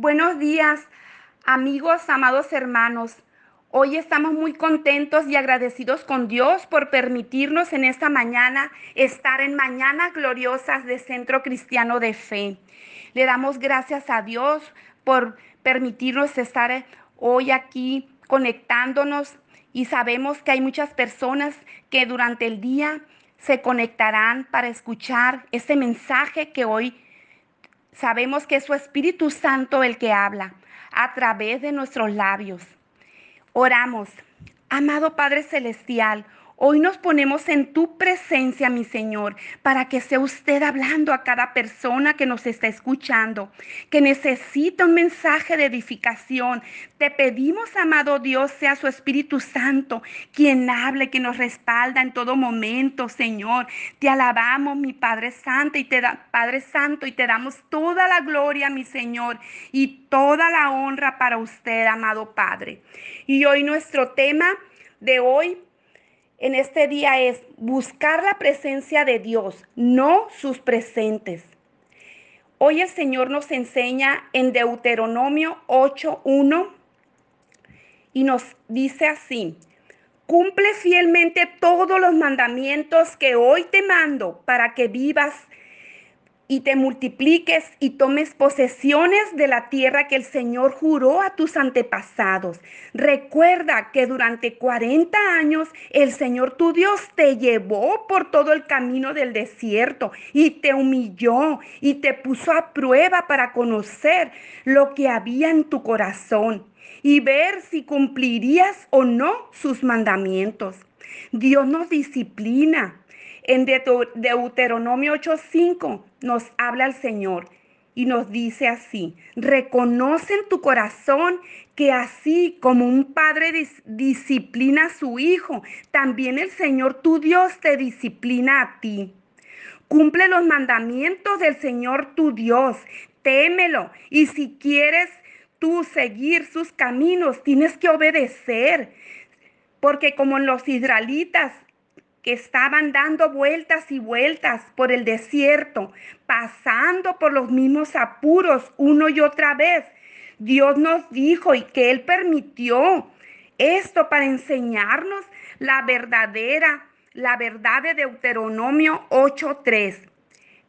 Buenos días, amigos, amados hermanos. Hoy estamos muy contentos y agradecidos con Dios por permitirnos en esta mañana estar en Mañanas Gloriosas de Centro Cristiano de Fe. Le damos gracias a Dios por permitirnos estar hoy aquí conectándonos y sabemos que hay muchas personas que durante el día se conectarán para escuchar este mensaje que hoy Sabemos que es su Espíritu Santo el que habla a través de nuestros labios. Oramos, amado Padre Celestial, Hoy nos ponemos en tu presencia, mi Señor, para que sea usted hablando a cada persona que nos está escuchando, que necesita un mensaje de edificación. Te pedimos, amado Dios, sea su Espíritu Santo quien hable, que nos respalda en todo momento, Señor. Te alabamos, mi Padre Santo, y te da, Padre Santo, y te damos toda la gloria, mi Señor, y toda la honra para usted, amado Padre. Y hoy nuestro tema de hoy en este día es buscar la presencia de Dios, no sus presentes. Hoy el Señor nos enseña en Deuteronomio 8.1 y nos dice así, cumple fielmente todos los mandamientos que hoy te mando para que vivas y te multipliques y tomes posesiones de la tierra que el Señor juró a tus antepasados. Recuerda que durante 40 años el Señor tu Dios te llevó por todo el camino del desierto y te humilló y te puso a prueba para conocer lo que había en tu corazón y ver si cumplirías o no sus mandamientos. Dios nos disciplina en Deuteronomio 8:5 nos habla el Señor y nos dice así, reconoce en tu corazón que así como un padre disciplina a su hijo, también el Señor tu Dios te disciplina a ti. Cumple los mandamientos del Señor tu Dios, témelo y si quieres tú seguir sus caminos, tienes que obedecer. Porque como los israelitas estaban dando vueltas y vueltas por el desierto, pasando por los mismos apuros uno y otra vez. Dios nos dijo y que Él permitió esto para enseñarnos la verdadera, la verdad de Deuteronomio 8.3.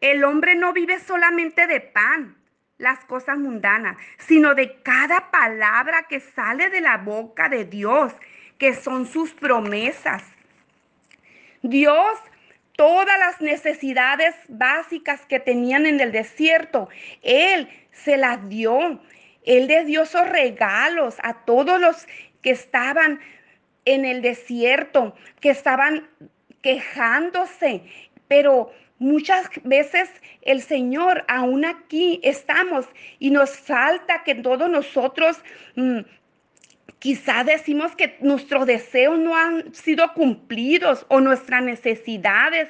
El hombre no vive solamente de pan, las cosas mundanas, sino de cada palabra que sale de la boca de Dios, que son sus promesas. Dios todas las necesidades básicas que tenían en el desierto, Él se las dio. Él les dio esos regalos a todos los que estaban en el desierto, que estaban quejándose, pero muchas veces el Señor, aún aquí estamos y nos falta que todos nosotros mm, Quizá decimos que nuestros deseos no han sido cumplidos o nuestras necesidades,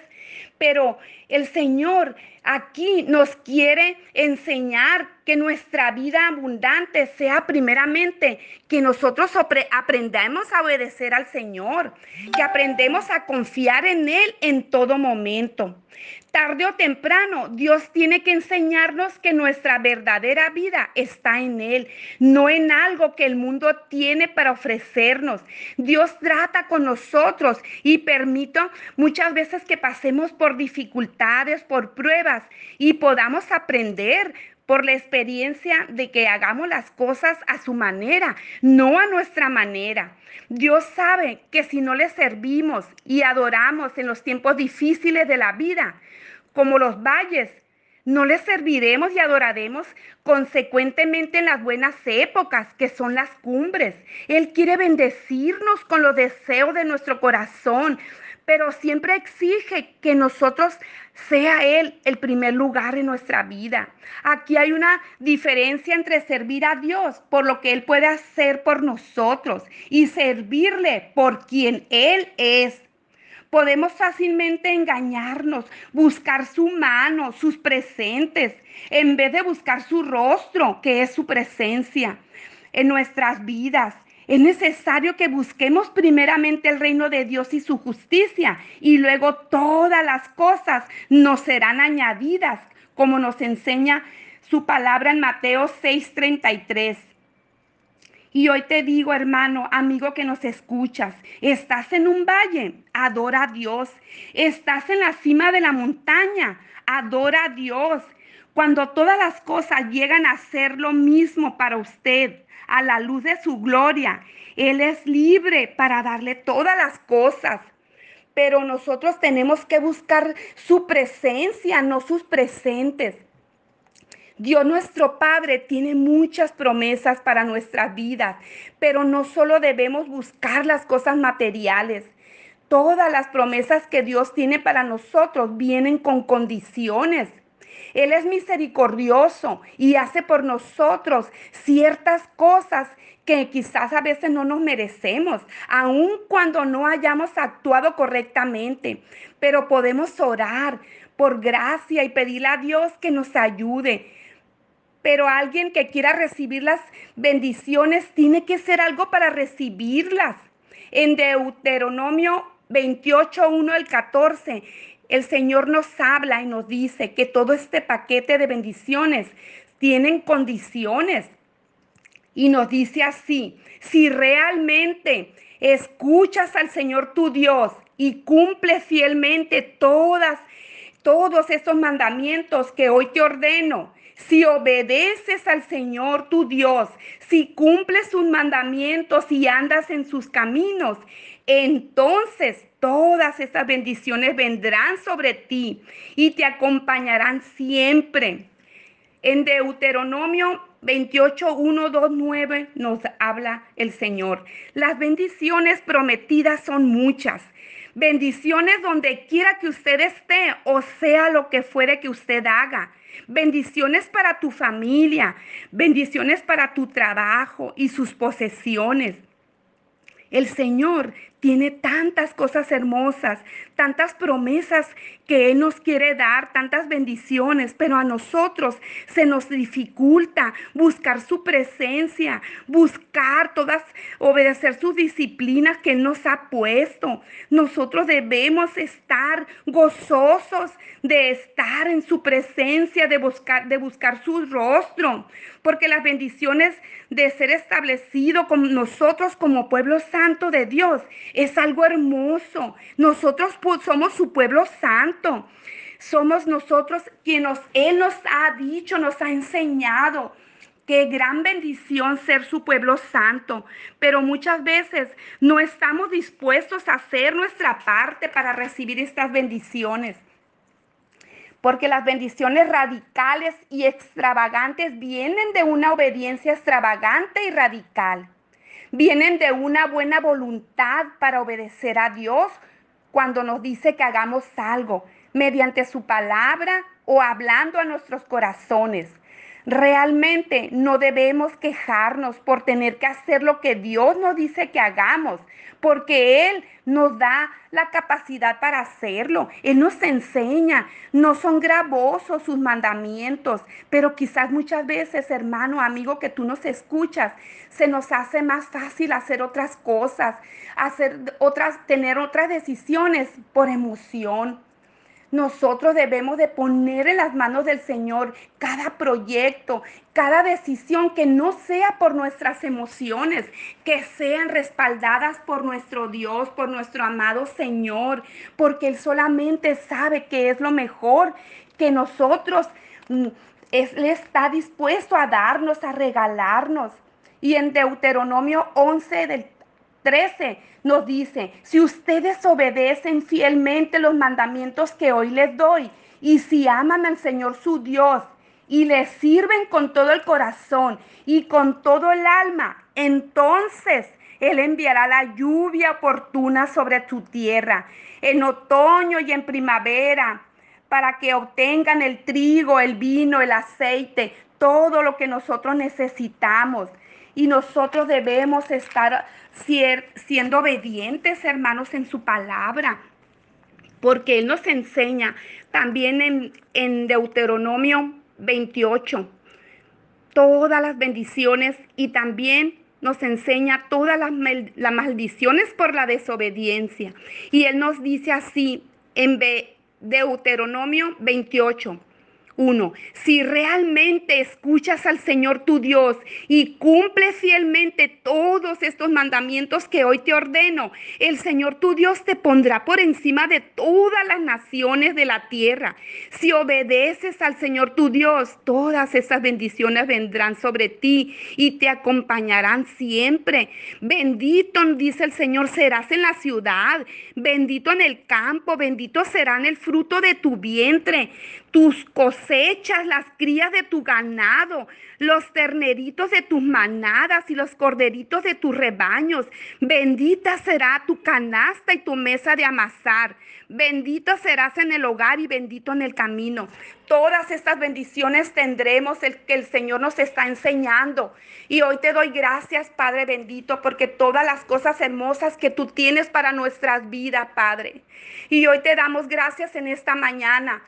pero el Señor aquí nos quiere enseñar que nuestra vida abundante sea primeramente que nosotros aprendamos a obedecer al Señor, que aprendemos a confiar en Él en todo momento. Tarde o temprano, Dios tiene que enseñarnos que nuestra verdadera vida está en Él, no en algo que el mundo tiene para ofrecernos. Dios trata con nosotros y permite muchas veces que pasemos por dificultades, por pruebas y podamos aprender por la experiencia de que hagamos las cosas a su manera, no a nuestra manera. Dios sabe que si no le servimos y adoramos en los tiempos difíciles de la vida, como los valles, no le serviremos y adoraremos consecuentemente en las buenas épocas, que son las cumbres. Él quiere bendecirnos con los deseos de nuestro corazón, pero siempre exige que nosotros sea Él el primer lugar en nuestra vida. Aquí hay una diferencia entre servir a Dios por lo que Él puede hacer por nosotros y servirle por quien Él es. Podemos fácilmente engañarnos, buscar su mano, sus presentes, en vez de buscar su rostro, que es su presencia en nuestras vidas. Es necesario que busquemos primeramente el reino de Dios y su justicia y luego todas las cosas nos serán añadidas, como nos enseña su palabra en Mateo 6:33. Y hoy te digo, hermano, amigo que nos escuchas, estás en un valle, adora a Dios. Estás en la cima de la montaña, adora a Dios. Cuando todas las cosas llegan a ser lo mismo para usted, a la luz de su gloria, Él es libre para darle todas las cosas. Pero nosotros tenemos que buscar su presencia, no sus presentes. Dios nuestro Padre tiene muchas promesas para nuestras vidas, pero no solo debemos buscar las cosas materiales. Todas las promesas que Dios tiene para nosotros vienen con condiciones. Él es misericordioso y hace por nosotros ciertas cosas que quizás a veces no nos merecemos, aun cuando no hayamos actuado correctamente. Pero podemos orar por gracia y pedirle a Dios que nos ayude pero alguien que quiera recibir las bendiciones tiene que hacer algo para recibirlas. En Deuteronomio 28, 1 al 14, el Señor nos habla y nos dice que todo este paquete de bendiciones tienen condiciones. Y nos dice así, si realmente escuchas al Señor tu Dios y cumple fielmente todas todos esos mandamientos que hoy te ordeno, si obedeces al Señor tu Dios, si cumples sus mandamientos y andas en sus caminos, entonces todas esas bendiciones vendrán sobre ti y te acompañarán siempre. En Deuteronomio 28, 1, 2, 9 nos habla el Señor. Las bendiciones prometidas son muchas. Bendiciones donde quiera que usted esté o sea lo que fuere que usted haga. Bendiciones para tu familia, bendiciones para tu trabajo y sus posesiones. El Señor tiene tantas cosas hermosas, tantas promesas que Él nos quiere dar, tantas bendiciones, pero a nosotros se nos dificulta buscar su presencia, buscar todas, obedecer sus disciplinas que Él nos ha puesto. Nosotros debemos estar gozosos de estar en su presencia, de buscar, de buscar su rostro, porque las bendiciones de ser establecido con nosotros como pueblo santo de Dios es algo hermoso. Nosotros somos su pueblo santo. Somos nosotros quienes Él nos ha dicho, nos ha enseñado. Qué gran bendición ser su pueblo santo. Pero muchas veces no estamos dispuestos a hacer nuestra parte para recibir estas bendiciones. Porque las bendiciones radicales y extravagantes vienen de una obediencia extravagante y radical vienen de una buena voluntad para obedecer a Dios cuando nos dice que hagamos algo mediante su palabra o hablando a nuestros corazones. Realmente no debemos quejarnos por tener que hacer lo que Dios nos dice que hagamos, porque Él nos da la capacidad para hacerlo. Él nos enseña. No son gravosos sus mandamientos, pero quizás muchas veces, hermano, amigo, que tú nos escuchas, se nos hace más fácil hacer otras cosas, hacer otras, tener otras decisiones por emoción nosotros debemos de poner en las manos del Señor cada proyecto, cada decisión que no sea por nuestras emociones, que sean respaldadas por nuestro Dios, por nuestro amado Señor, porque Él solamente sabe que es lo mejor que nosotros, mm, Él está dispuesto a darnos, a regalarnos. Y en Deuteronomio 11 del 13 nos dice, si ustedes obedecen fielmente los mandamientos que hoy les doy y si aman al Señor su Dios y le sirven con todo el corazón y con todo el alma, entonces Él enviará la lluvia oportuna sobre tu tierra en otoño y en primavera para que obtengan el trigo, el vino, el aceite, todo lo que nosotros necesitamos. Y nosotros debemos estar siendo obedientes, hermanos, en su palabra. Porque Él nos enseña también en, Deuteronomio 28 todas las bendiciones y también nos enseña todas las, las, maldiciones por la desobediencia. Y Él nos dice así en Deuteronomio 28, Uno, si realmente escuchas al Señor tu Dios y cumples fielmente todos estos mandamientos que hoy te ordeno, el Señor tu Dios te pondrá por encima de todas las naciones de la tierra. Si obedeces al Señor tu Dios, todas esas bendiciones vendrán sobre ti y te acompañarán siempre. Bendito, dice el Señor, serás en la ciudad, bendito en el campo, bendito serán el fruto de tu vientre tus cosechas, las crías de tu ganado, los terneritos de tus manadas y los corderitos de tus rebaños. Bendita será tu canasta y tu mesa de amasar. Bendito serás en el hogar y bendito en el camino. Todas estas bendiciones tendremos el que el Señor nos está enseñando. Y hoy te doy gracias, Padre bendito, porque todas las cosas hermosas que tú tienes para nuestras vidas, Padre. Y hoy te damos gracias en esta mañana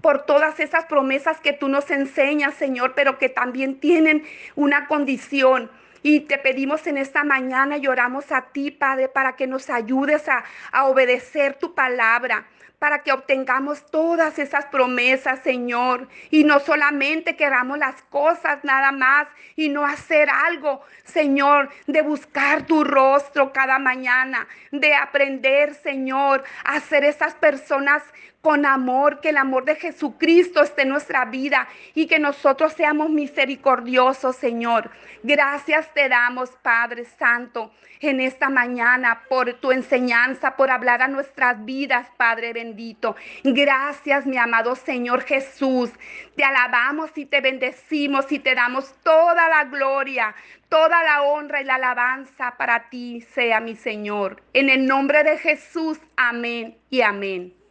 por todas esas promesas que tú nos enseñas, Señor, pero que también tienen una condición. Y te pedimos en esta mañana y oramos a ti, Padre, para que nos ayudes a, a obedecer tu palabra para que obtengamos todas esas promesas, Señor. Y no solamente queramos las cosas nada más y no hacer algo, Señor, de buscar tu rostro cada mañana, de aprender, Señor, a ser esas personas con amor, que el amor de Jesucristo esté en nuestra vida y que nosotros seamos misericordiosos, Señor. Gracias te damos, Padre Santo, en esta mañana por tu enseñanza, por hablar a nuestras vidas, Padre bendito. Gracias, mi amado Señor Jesús. Te alabamos y te bendecimos y te damos toda la gloria, toda la honra y la alabanza para ti sea mi Señor. En el nombre de Jesús, amén y amén.